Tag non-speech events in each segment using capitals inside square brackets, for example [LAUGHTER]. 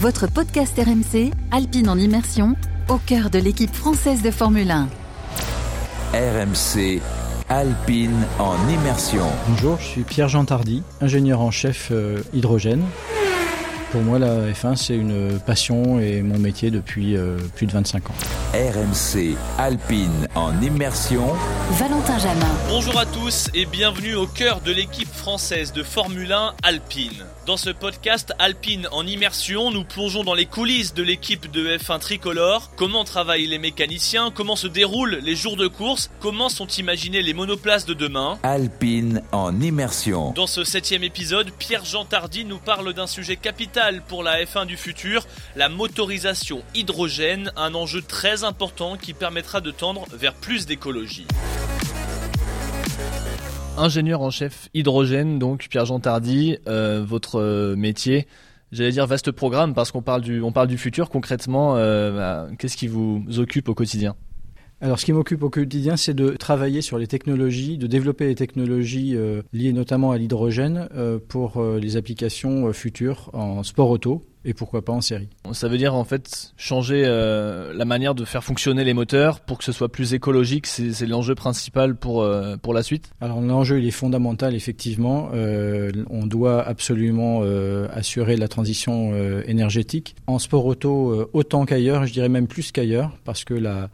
votre podcast RMC, Alpine en immersion, au cœur de l'équipe française de Formule 1. RMC Alpine en immersion. Bonjour, je suis Pierre-Jean Tardy, ingénieur en chef euh, hydrogène. Pour moi, la F1, c'est une passion et mon métier depuis euh, plus de 25 ans. RMC Alpine en immersion. Valentin Jamin. Bonjour à tous et bienvenue au cœur de l'équipe française de Formule 1 Alpine. Dans ce podcast Alpine en immersion, nous plongeons dans les coulisses de l'équipe de F1 tricolore, comment travaillent les mécaniciens, comment se déroulent les jours de course, comment sont imaginés les monoplaces de demain? Alpine en immersion. Dans ce septième épisode, Pierre-Jean Tardy nous parle d'un sujet capital pour la F1 du futur, la motorisation hydrogène, un enjeu très important qui permettra de tendre vers plus d'écologie. Ingénieur en chef hydrogène, donc Pierre-Jean Tardy, euh, votre euh, métier, j'allais dire vaste programme parce qu'on parle du, on parle du futur. Concrètement, euh, bah, qu'est-ce qui vous occupe au quotidien? Alors, ce qui m'occupe au quotidien, c'est de travailler sur les technologies, de développer les technologies liées notamment à l'hydrogène pour les applications futures en sport auto, et pourquoi pas en série. Ça veut dire en fait changer euh, la manière de faire fonctionner les moteurs pour que ce soit plus écologique, c'est l'enjeu principal pour, euh, pour la suite Alors l'enjeu il est fondamental effectivement, euh, on doit absolument assurer la transition énergétique. En sport auto autant qu'ailleurs, je dirais même plus qu'ailleurs, parce que la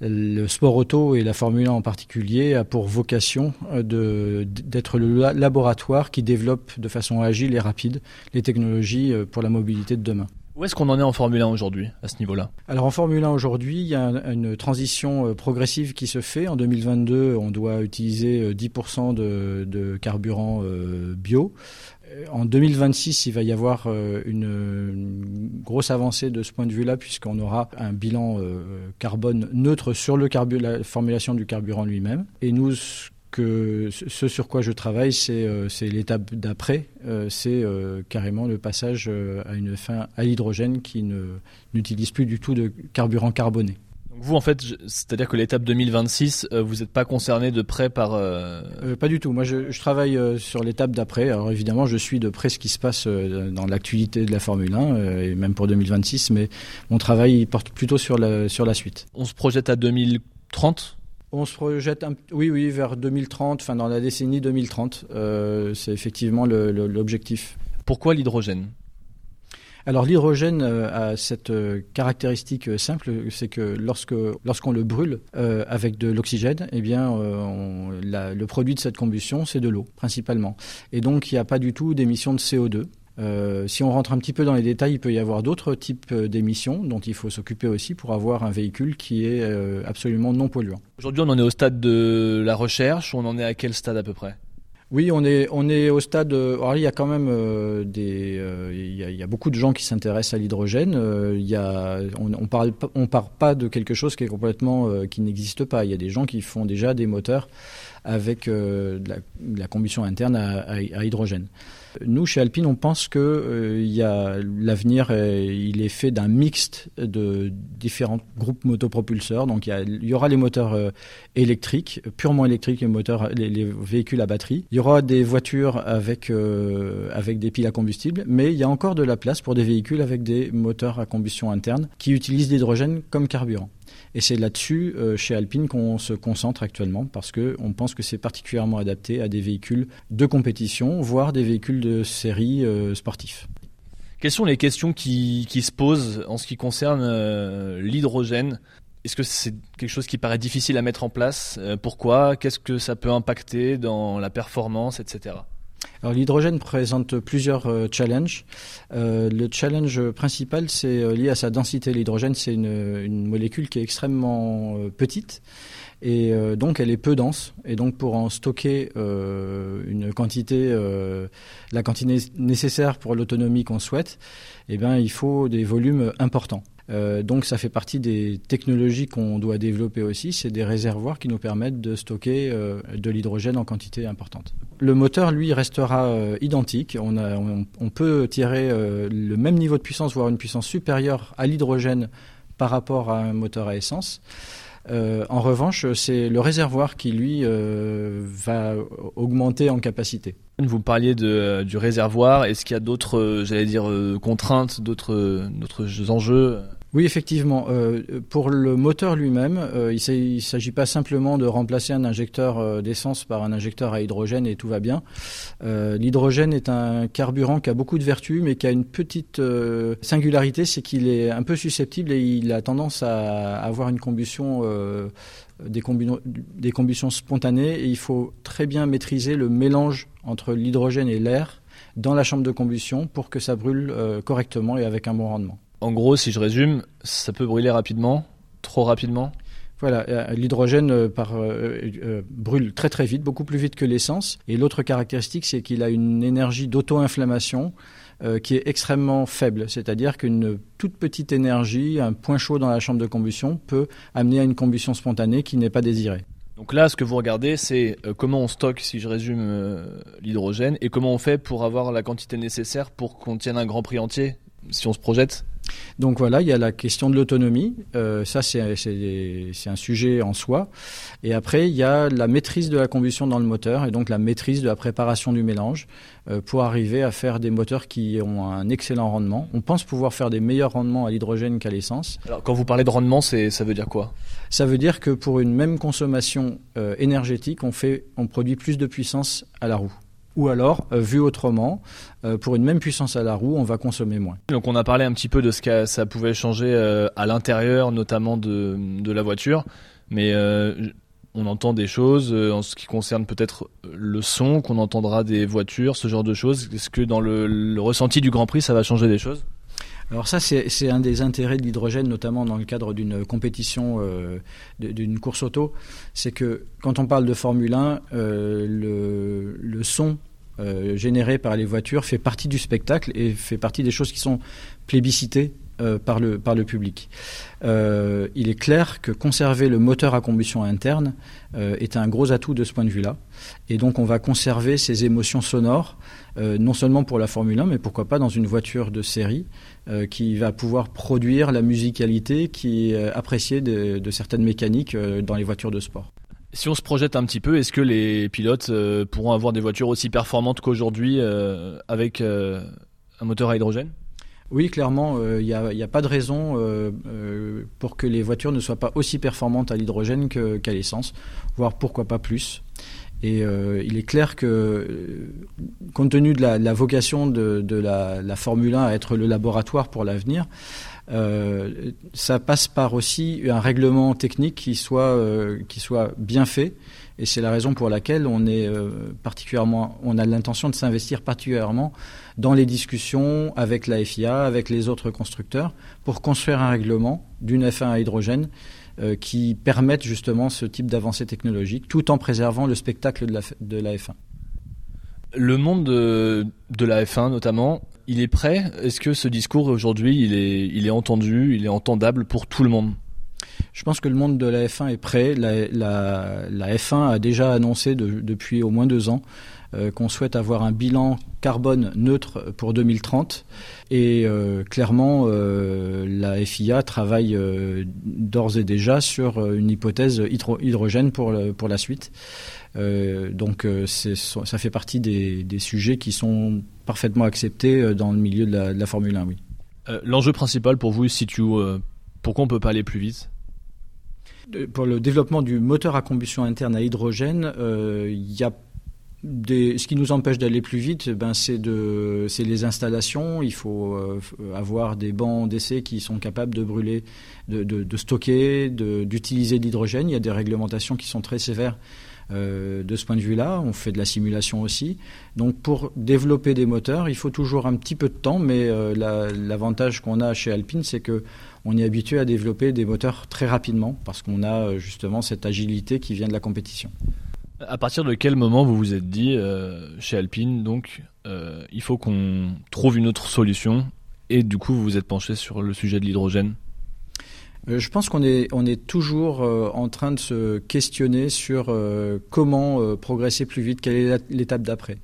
le sport auto et la Formule 1 en particulier a pour vocation euh, d'être le laboratoire qui développe de façon agile et rapide les technologies euh, pour la mobilité de demain. Où est-ce qu'on en est en Formule 1 aujourd'hui, à ce niveau-là? Alors en Formule 1 aujourd'hui, il y a une transition euh, progressive qui se fait. En 2022, on doit utiliser 10% de, carburant bio. En 2026, il va y avoir euh, une, grosse avancée de ce point de vue-là, puisqu'on aura un bilan euh, carbone neutre sur la formulation du carburant lui-même. Et nous, ce sur quoi je travaille, c'est euh, l'étape d'après, c'est carrément le passage à une fin à l'hydrogène qui n'utilise plus du tout de carburant carboné. Vous, en fait, c'est-à-dire que l'étape 2026, euh, vous n'êtes pas concerné de près par... Euh, euh, pas du tout. Moi, je, travaille sur l'étape d'après. Alors évidemment, je suis de près ce qui se passe dans l'actualité de la Formule 1, et même pour 2026, mais mon travail porte plutôt sur la, sur la suite. On se projette à 2030 on se projette, oui, oui, vers 2030, enfin dans la décennie 2030. c'est effectivement l'objectif. Pourquoi l'hydrogène? Alors l'hydrogène euh, a cette euh, caractéristique euh, simple, c'est que lorsque lorsqu'on le brûle avec de l'oxygène, eh bien le produit de cette combustion c'est de l'eau principalement, et donc il n'y a pas du tout d'émissions de CO2. si on rentre un petit peu dans les détails, il peut y avoir d'autres types d'émissions dont il faut s'occuper aussi pour avoir un véhicule qui est absolument non polluant. Aujourd'hui, on en est au stade de la recherche. On en est à quel stade à peu près? Oui, on est, on est au stade. Alors, il y a quand même euh, des. Euh, il, y a, beaucoup de gens qui s'intéressent à l'hydrogène. Euh, il y a, on, on parle, on part pas de quelque chose qui est complètement, qui n'existe pas. Il y a des gens qui font déjà des moteurs avec de la, combustion interne à hydrogène. Nous, chez Alpine, on pense que euh, l'avenir, il est fait d'un mixte de différents groupes motopropulseurs. Donc, il y, aura les moteurs euh, électriques, purement électriques, les véhicules à batterie. Il y aura des voitures avec euh, avec des piles à combustible, mais il y a encore de la place pour des véhicules avec des moteurs à combustion interne qui utilisent l'hydrogène comme carburant. Et c'est là-dessus, euh, chez Alpine, qu'on se concentre actuellement parce qu'on pense que c'est particulièrement adapté à des véhicules de compétition, voire des véhicules de série euh, sportifs. Quelles sont les questions qui, se posent en ce qui concerne euh, l'hydrogène? Est-ce que c'est quelque chose qui paraît difficile à mettre en place? Pourquoi? Qu'est-ce que ça peut impacter dans la performance, etc. Alors l'hydrogène présente plusieurs euh, challenges. Euh, le challenge principal, c'est euh, lié à sa densité. L'hydrogène, c'est une, molécule qui est extrêmement petite et donc elle est peu dense. Et donc pour en stocker une quantité, la quantité nécessaire pour l'autonomie qu'on souhaite, eh bien il faut des volumes importants. Euh, donc ça fait partie des technologies qu'on doit développer aussi. C'est des réservoirs qui nous permettent de stocker euh, de l'hydrogène en quantité importante. Le moteur, lui, restera euh, identique. On, peut tirer le même niveau de puissance, voire une puissance supérieure à l'hydrogène par rapport à un moteur à essence. en revanche, c'est le réservoir qui, lui, va augmenter en capacité. Vous parliez du réservoir. Est-ce qu'il y a d'autres, contraintes, d'autres enjeux? Oui, effectivement. Euh, pour le moteur lui-même, euh, il ne s'agit pas simplement de remplacer un injecteur euh, d'essence par un injecteur à hydrogène et tout va bien. L'hydrogène est un carburant qui a beaucoup de vertus, mais qui a une petite singularité, c'est qu'il est un peu susceptible et il a tendance à avoir une combustion des, combustions spontanées il faut très bien maîtriser le mélange entre l'hydrogène et l'air dans la chambre de combustion pour que ça brûle correctement et avec un bon rendement. En gros, si je résume, ça peut brûler rapidement, trop rapidement voilà, euh, l'hydrogène euh, euh, brûle très très vite, beaucoup plus vite que l'essence. Et l'autre caractéristique, c'est qu'il a une énergie d'auto-inflammation qui est extrêmement faible. C'est-à-dire qu'une toute petite énergie, un point chaud dans la chambre de combustion, peut amener à une combustion spontanée qui n'est pas désirée. Donc là, ce que vous regardez, c'est comment on stocke, si je résume, l'hydrogène et comment on fait pour avoir la quantité nécessaire pour qu'on tienne un grand prix entier, si on se projette donc voilà, il y a la question de l'autonomie, euh, ça c'est un sujet en soi. Et après, il y a la maîtrise de la combustion dans le moteur et donc la maîtrise de la préparation du mélange euh, pour arriver à faire des moteurs qui ont un excellent rendement. On pense pouvoir faire des meilleurs rendements à l'hydrogène qu'à l'essence. Alors quand vous parlez de rendement, ça veut dire quoi? Ça veut dire que pour une même consommation euh, énergétique, on, fait, on produit plus de puissance à la roue ou alors, euh, vu autrement, euh, pour une même puissance à la roue, on va consommer moins. Donc on a parlé un petit peu de ce que ça pouvait changer euh, à l'intérieur, notamment de, la voiture, mais on entend des choses en ce qui concerne peut-être le son qu'on entendra des voitures, ce genre de choses. Est-ce que dans le ressenti du Grand Prix, ça va changer des choses? Alors ça, c'est un des intérêts de l'hydrogène, notamment dans le cadre d'une compétition, euh, d'une course auto. C'est que quand on parle de Formule 1, euh, le, son euh, généré par les voitures fait partie du spectacle et fait partie des choses qui sont plébiscitées euh, par, le, public. Euh, il est clair que conserver le moteur à combustion interne euh, est un gros atout de ce point de vue-là. Et donc on va conserver ces émotions sonores, non seulement pour la Formule 1, mais pourquoi pas dans une voiture de série qui va pouvoir produire la musicalité qui est appréciée de, de certaines mécaniques dans les voitures de sport. Si on se projette un petit peu, est-ce que les pilotes pourront avoir des voitures aussi performantes qu'aujourd'hui avec un moteur à hydrogène? Oui, clairement, il euh, n'y a, pas de raison euh, euh, pour que les voitures ne soient pas aussi performantes à l'hydrogène qu'à l'essence, voire pourquoi pas plus. Et il est clair que, compte tenu de la, vocation de, la, Formule 1 à être le laboratoire pour l'avenir, ça passe par aussi un règlement technique qui soit, qui soit bien fait et c'est la raison pour laquelle on est euh, particulièrement, on a l'intention de s'investir particulièrement dans les discussions avec la FIA, avec les autres constructeurs, pour construire un règlement d'une F1 à hydrogène euh, qui permette justement ce type d'avancée technologique, tout en préservant le spectacle de la, de la F1. Le monde de, de, la F1 notamment, il est prêt? Est-ce que ce discours aujourd'hui, il est, il est entendu, il est entendable pour tout le monde? Je pense que le monde de la F1 est prêt. La, F1 a déjà annoncé depuis au moins deux ans euh, qu'on souhaite avoir un bilan carbone neutre pour 2030. Et euh, clairement, euh, la FIA travaille d'ores et déjà sur une hypothèse hydrogène pour, pour la suite. Donc ça fait partie des, sujets qui sont parfaitement acceptés dans le milieu de la, de la Formule 1. Oui. L'enjeu principal pour vous se situe où Pourquoi on ne peut pas aller plus vite? Pour le développement du moteur à combustion interne à hydrogène, euh, il y a des, ce qui nous empêche d'aller plus vite, ben c'est les installations. Il faut euh, avoir des bancs d'essai qui sont capables de brûler, de, de, de stocker, d'utiliser de, l'hydrogène. Il y a des réglementations qui sont très sévères euh, de ce point de vue-là. On fait de la simulation aussi. Donc pour développer des moteurs, il faut toujours un petit peu de temps, mais euh, l'avantage qu'on a chez Alpine, c'est que on est habitué à développer des moteurs très rapidement parce qu'on a euh, justement cette agilité qui vient de la compétition. À partir de quel moment vous vous êtes dit chez Alpine, donc il faut qu'on trouve une autre solution et du coup vous vous êtes penché sur le sujet de l'hydrogène? Je pense qu'on est, on est toujours en train de se questionner sur comment progresser plus vite, quelle est l'étape d'après.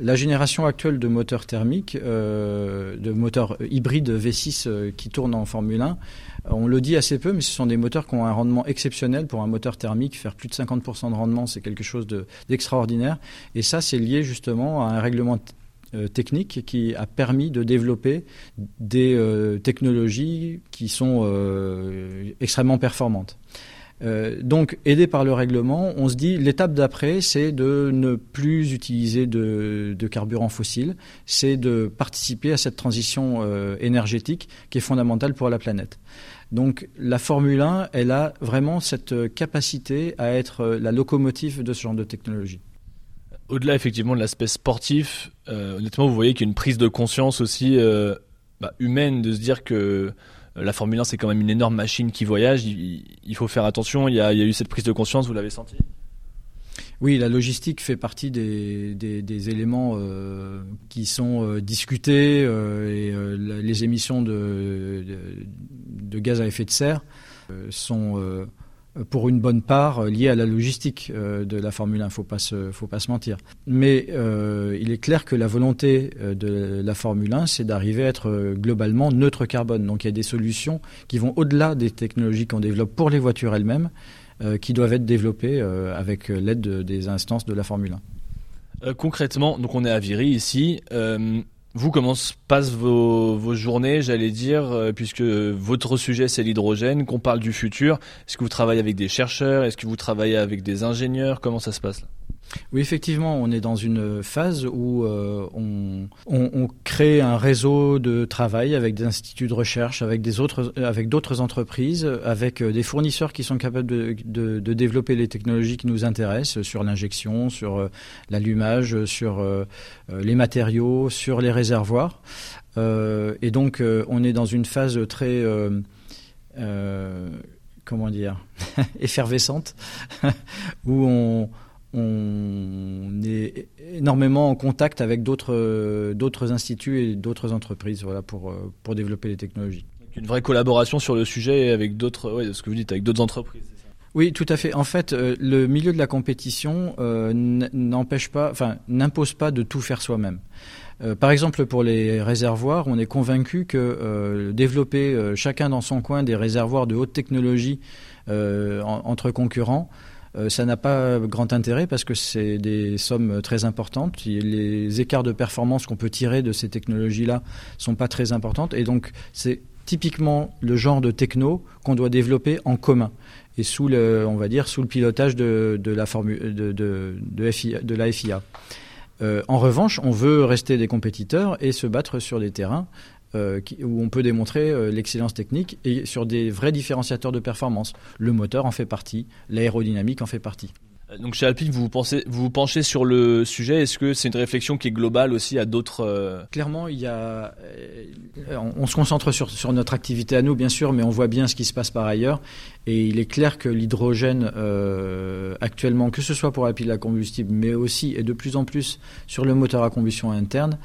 La génération actuelle de moteurs thermiques, de moteurs hybrides V6 qui tournent en Formule 1, on le dit assez peu, mais ce sont des moteurs qui ont un rendement exceptionnel pour un moteur thermique. Faire plus de 50% de rendement, c'est quelque chose d'extraordinaire. Et ça, c'est lié justement à un règlement euh, technique qui a permis de développer des euh, technologies qui sont euh, extrêmement performantes. donc, aidé par le règlement, on se dit l'étape d'après, c'est de ne plus utiliser de, de carburant fossile, c'est de participer à cette transition énergétique qui est fondamentale pour la planète. Donc la Formule 1, elle a vraiment cette capacité à être la locomotive de ce genre de technologie au-delà effectivement de l'aspect sportif, euh, honnêtement, vous voyez qu'il y a une prise de conscience aussi euh, bah, humaine de se dire que euh, la Formule 1 c'est quand même une énorme machine qui voyage. Il, faut faire attention. Il y, a, eu cette prise de conscience. Vous l'avez senti? Oui, la logistique fait partie des, éléments qui sont discutés et les émissions de, de, gaz à effet de serre sont pour une bonne part euh, liée à la logistique euh, de la Formule 1, faut pas se, faut pas se mentir. Mais euh, il est clair que la volonté de la Formule 1, c'est d'arriver à être globalement neutre carbone. Donc il y a des solutions qui vont au-delà des technologies qu'on développe pour les voitures elles-mêmes, qui doivent être développées avec l'aide des instances de la Formule 1. concrètement, donc on est à Viry ici. Vous, comment se passent vos, journées, j'allais dire, euh, puisque votre sujet c'est l'hydrogène, qu'on parle du futur. Est-ce que vous travaillez avec des chercheurs? Est-ce que vous travaillez avec des ingénieurs? Comment ça se passe là? Oui, effectivement, on est dans une phase où euh, on, crée un réseau de travail avec des instituts de recherche, avec des autres, avec d'autres entreprises, avec euh, des fournisseurs qui sont capables de, développer les technologies qui nous intéressent sur l'injection, sur euh, l'allumage, sur les matériaux, sur les réservoirs. et donc, on est dans une phase très comment dire, [LAUGHS] effervescente, [LAUGHS] où on, on est énormément en contact avec d'autres d'autres instituts et d'autres entreprises voilà pour pour développer les technologies. Une vraie collaboration sur le sujet avec d'autres ouais, ce que vous dites avec d'autres entreprises. Oui, tout à fait. En fait, euh, le milieu de la compétition euh, n'empêche pas, enfin, n'impose pas de tout faire soi-même. Euh, par exemple, pour les réservoirs, on est convaincu que développer chacun dans son coin des réservoirs de haute technologie entre concurrents, euh, ça n'a pas grand intérêt parce que c'est des sommes très importantes. Les écarts de performance qu'on peut tirer de ces technologies-là sont pas très importantes. Et donc, c'est typiquement le genre de techno qu'on doit développer en commun et sous le, on va dire, sous le pilotage de, la, de, de, la FIA. Euh, en revanche, on veut rester des compétiteurs et se battre sur des terrains euh, où on peut démontrer euh, l'excellence technique et sur des vrais différenciateurs de performance. Le moteur en fait partie, l'aérodynamique en fait partie. Euh, donc chez Alpine, vous vous, pensez, vous, vous penchez sur le sujet. Est-ce que c'est une réflexion qui est globale aussi à d'autres Clairement, il y a. On, se concentre sur, sur, notre activité à nous, bien sûr, mais on voit bien ce qui se passe par ailleurs. Et il est clair que l'hydrogène, actuellement, que ce soit pour la pile à combustible, mais aussi et de plus en plus sur le moteur à combustion interne,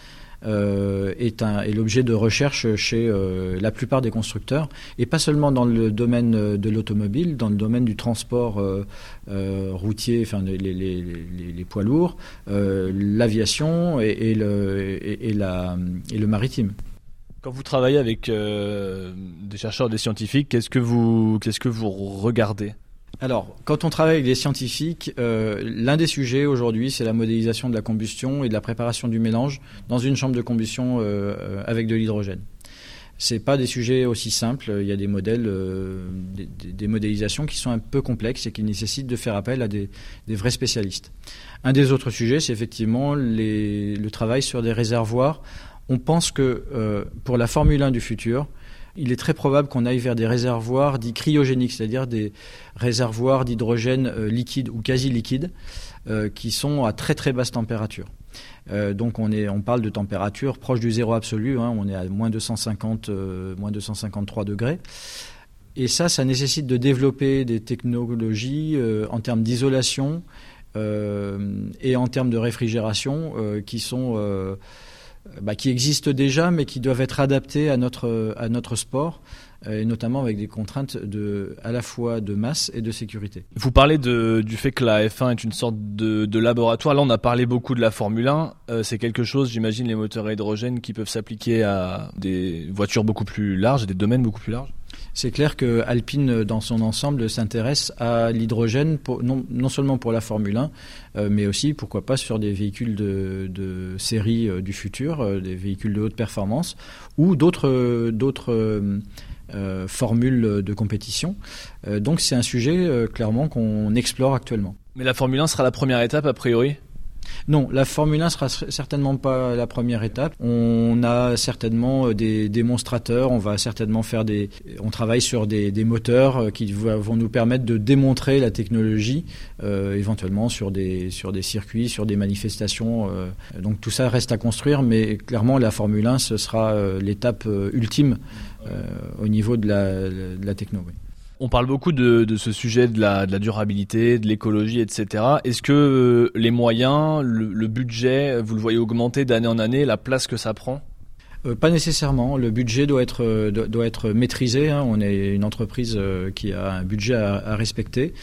euh, est, l'objet de recherche chez euh, la plupart des constructeurs, et pas seulement dans le domaine euh, de l'automobile, dans le domaine du transport routier, enfin les, poids lourds, l'aviation et, le, et, la, et le maritime. Quand vous travaillez avec des chercheurs, des scientifiques, qu'est-ce que vous, qu'est-ce que vous regardez? Alors, quand on travaille avec des scientifiques, euh, l'un des sujets aujourd'hui, c'est la modélisation de la combustion et de la préparation du mélange dans une chambre de combustion euh, euh, avec de l'hydrogène. C'est pas des sujets aussi simples. Il y a des modèles, des, modélisations qui sont un peu complexes et qui nécessitent de faire appel à des, vrais spécialistes. Un des autres sujets, c'est effectivement le travail sur des réservoirs. On pense que pour la Formule 1 du futur, il est très probable qu'on aille vers des réservoirs dits cryogéniques, c'est-à-dire des réservoirs d'hydrogène euh, liquide ou quasi liquide, euh, qui sont à très très basse température. Euh, donc on, est, on parle de température proche du zéro absolu, hein. on est à moins 250, moins 253 degrés. Et ça, ça nécessite de développer des technologies en termes d'isolation et en termes de réfrigération qui sont bah, qui existent déjà, mais qui doivent être adaptés à notre, à notre sport et notamment avec des contraintes de, à la fois de masse et de sécurité. Vous parlez de, du fait que la F1 est une sorte de, de laboratoire. Là, on a parlé beaucoup de la Formule 1. Euh, c'est quelque chose, j'imagine, les moteurs à hydrogène qui peuvent s'appliquer à des voitures beaucoup plus larges, des domaines beaucoup plus larges? C'est clair que Alpine, dans son ensemble, s'intéresse à l'hydrogène, non, seulement pour la Formule 1, euh, mais aussi, pourquoi pas, sur des véhicules de, série euh, du futur, euh, des véhicules de haute performance, ou d'autres, d'autres euh, formule de compétition. Donc c'est un sujet clairement qu'on explore actuellement. Mais la Formule 1 sera la première étape a priori? Non, la Formule 1 sera certainement pas la première étape. On a certainement des démonstrateurs, on va certainement faire des, on travaille sur des, moteurs qui vont nous permettre de démontrer la technologie, euh, éventuellement sur des sur des circuits, sur des manifestations. Euh, donc tout ça reste à construire, mais clairement la Formule 1 ce sera l'étape ultime euh, au niveau de la, de la techno. On parle beaucoup de, de, ce sujet de la, de la durabilité, de l'écologie, etc. Est-ce que euh, les moyens, le, budget, vous le voyez augmenter d'année en année, la place que ça prend? Euh, pas nécessairement. Le budget doit être euh, doit être maîtrisé. Hein. On est une entreprise qui a un budget à respecter.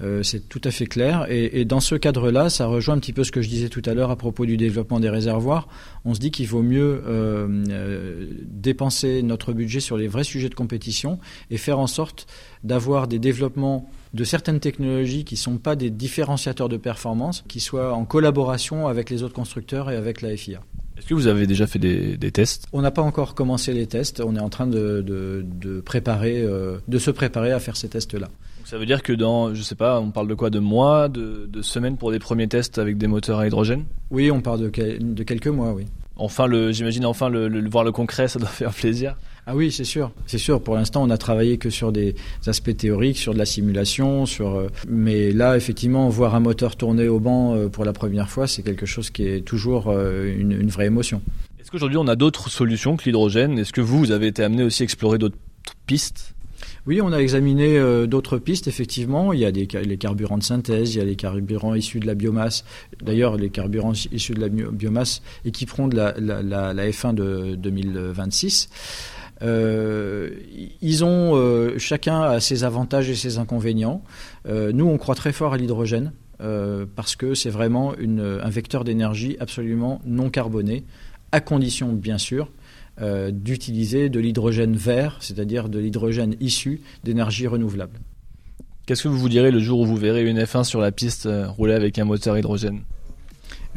Euh, c'est tout à fait clair. Et, et dans ce cadre-là, ça rejoint un petit peu ce que je disais tout à l'heure à propos du développement des réservoirs. On se dit qu'il vaut mieux euh, dépenser notre budget sur les vrais sujets de compétition et faire en sorte d'avoir des développements de certaines technologies qui ne sont pas des différenciateurs de performance, qui soient en collaboration avec les autres constructeurs et avec la FIA. Est-ce que vous avez déjà fait des, des tests? On n'a pas encore commencé les tests. On est en train de, de, de préparer, euh, de se préparer à faire ces tests-là. Ça veut dire que dans, je sais pas, on parle de quoi, de mois, de, de semaines pour des premiers tests avec des moteurs à hydrogène? Oui, on parle de, de quelques mois, oui. Enfin, j'imagine enfin le, le, voir le concret, ça doit [LAUGHS] faire plaisir. Ah oui, c'est sûr, c'est sûr. Pour l'instant, on a travaillé que sur des aspects théoriques, sur de la simulation, sur. Euh, mais là, effectivement, voir un moteur tourner au banc euh, pour la première fois, c'est quelque chose qui est toujours euh, une, une vraie émotion. Est-ce qu'aujourd'hui, on a d'autres solutions que l'hydrogène? Est-ce que vous, vous avez été amené aussi à explorer d'autres pistes? Oui, on a examiné euh, d'autres pistes, effectivement. Il y a les carburants de synthèse, il y a les carburants issus de la biomasse. D'ailleurs, les carburants issus de la biomasse équiperont de la, la, la, la F1 de 2026. Euh, ils ont euh, chacun a ses avantages et ses inconvénients. Nous, on croit très fort à l'hydrogène parce que c'est vraiment un vecteur d'énergie absolument non carboné, à condition bien sûr euh, d'utiliser de l'hydrogène vert, c'est-à-dire de l'hydrogène issu d'énergie renouvelable. Qu'est-ce que vous vous direz le jour où vous verrez une F1 sur la piste euh, rouler avec un moteur hydrogène?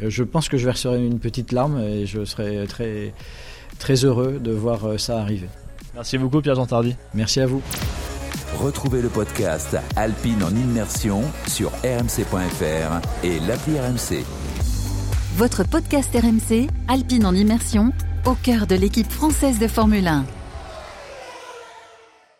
Euh, Je pense que je verserai une petite larme et je serai très, très heureux de voir ça arriver. Merci beaucoup Pierre-Jean Tardy. Merci à vous. Retrouvez le podcast Alpine en immersion sur rmc.fr et l'appli RMC. Votre podcast RMC, Alpine en immersion, au cœur de l'équipe française de Formule 1.